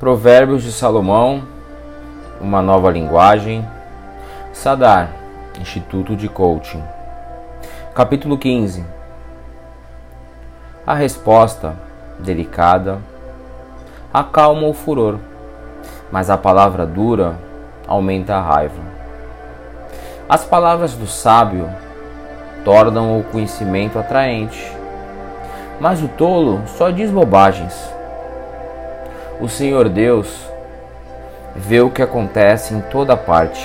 Provérbios de Salomão, uma nova linguagem. Sadar, Instituto de Coaching. Capítulo 15. A resposta, delicada, acalma o furor, mas a palavra dura aumenta a raiva. As palavras do sábio tornam o conhecimento atraente, mas o tolo só diz bobagens. O Senhor Deus vê o que acontece em toda parte.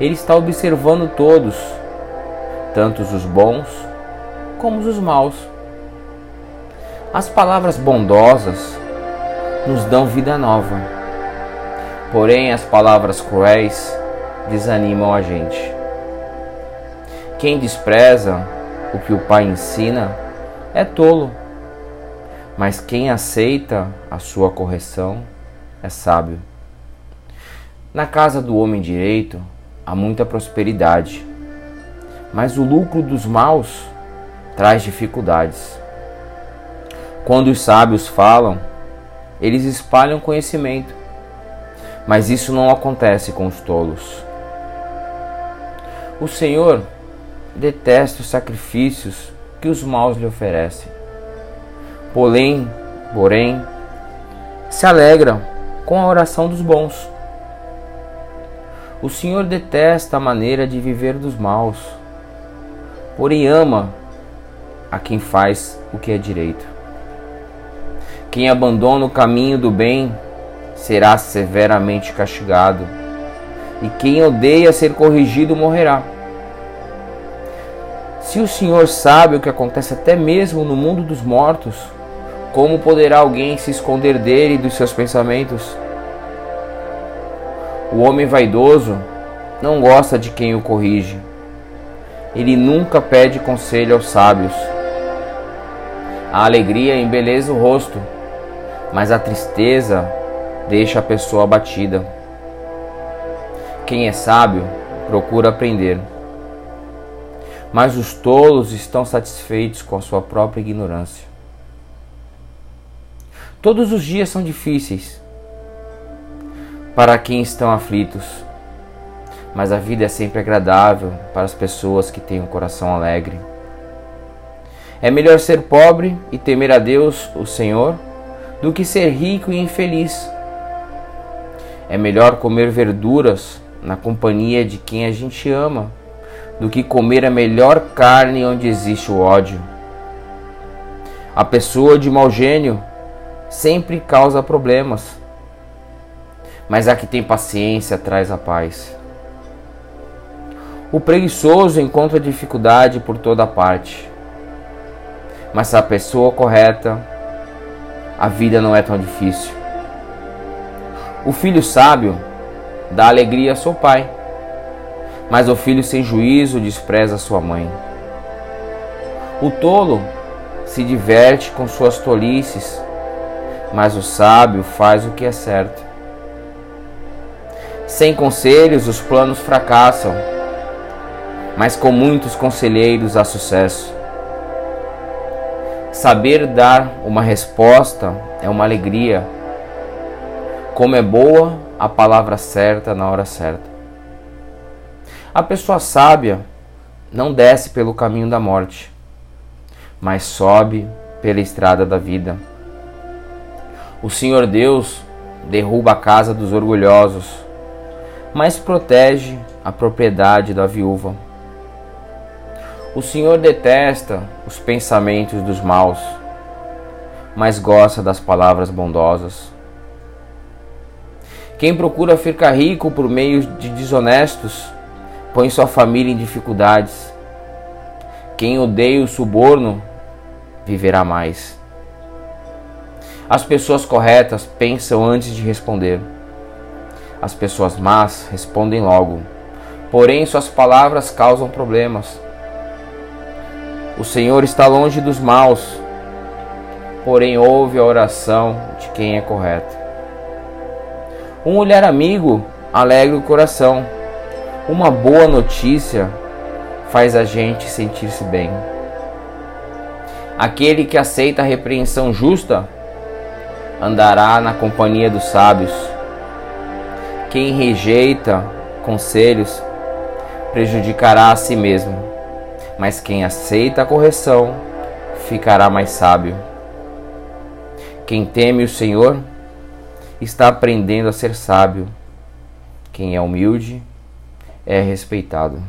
Ele está observando todos, tanto os bons como os maus. As palavras bondosas nos dão vida nova, porém as palavras cruéis desanimam a gente. Quem despreza o que o Pai ensina é tolo mas quem aceita a sua correção é sábio. Na casa do homem direito há muita prosperidade, mas o lucro dos maus traz dificuldades. Quando os sábios falam, eles espalham conhecimento, mas isso não acontece com os tolos. O Senhor detesta os sacrifícios que os maus lhe oferecem porém, porém, se alegram com a oração dos bons. O Senhor detesta a maneira de viver dos maus, porém ama a quem faz o que é direito. Quem abandona o caminho do bem será severamente castigado, e quem odeia ser corrigido morrerá. Se o Senhor sabe o que acontece até mesmo no mundo dos mortos, como poderá alguém se esconder dele e dos seus pensamentos? O homem vaidoso não gosta de quem o corrige. Ele nunca pede conselho aos sábios. A alegria embeleza o rosto, mas a tristeza deixa a pessoa abatida. Quem é sábio procura aprender, mas os tolos estão satisfeitos com a sua própria ignorância. Todos os dias são difíceis para quem estão aflitos, mas a vida é sempre agradável para as pessoas que têm um coração alegre. É melhor ser pobre e temer a Deus, o Senhor, do que ser rico e infeliz. É melhor comer verduras na companhia de quem a gente ama do que comer a melhor carne onde existe o ódio. A pessoa de mau gênio sempre causa problemas. Mas a que tem paciência traz a paz. O preguiçoso encontra dificuldade por toda parte. Mas a pessoa correta, a vida não é tão difícil. O filho sábio dá alegria a seu pai, mas o filho sem juízo despreza sua mãe. O tolo se diverte com suas tolices mas o sábio faz o que é certo. Sem conselhos, os planos fracassam, mas com muitos conselheiros há sucesso. Saber dar uma resposta é uma alegria. Como é boa a palavra certa na hora certa. A pessoa sábia não desce pelo caminho da morte, mas sobe pela estrada da vida. O Senhor Deus derruba a casa dos orgulhosos, mas protege a propriedade da viúva. O Senhor detesta os pensamentos dos maus, mas gosta das palavras bondosas. Quem procura ficar rico por meio de desonestos, põe sua família em dificuldades. Quem odeia o suborno, viverá mais. As pessoas corretas pensam antes de responder. As pessoas más respondem logo, porém suas palavras causam problemas. O Senhor está longe dos maus, porém ouve a oração de quem é correto. Um olhar amigo alegra o coração. Uma boa notícia faz a gente sentir-se bem. Aquele que aceita a repreensão justa andará na companhia dos sábios. Quem rejeita conselhos prejudicará a si mesmo, mas quem aceita a correção ficará mais sábio. Quem teme o Senhor está aprendendo a ser sábio. Quem é humilde é respeitado.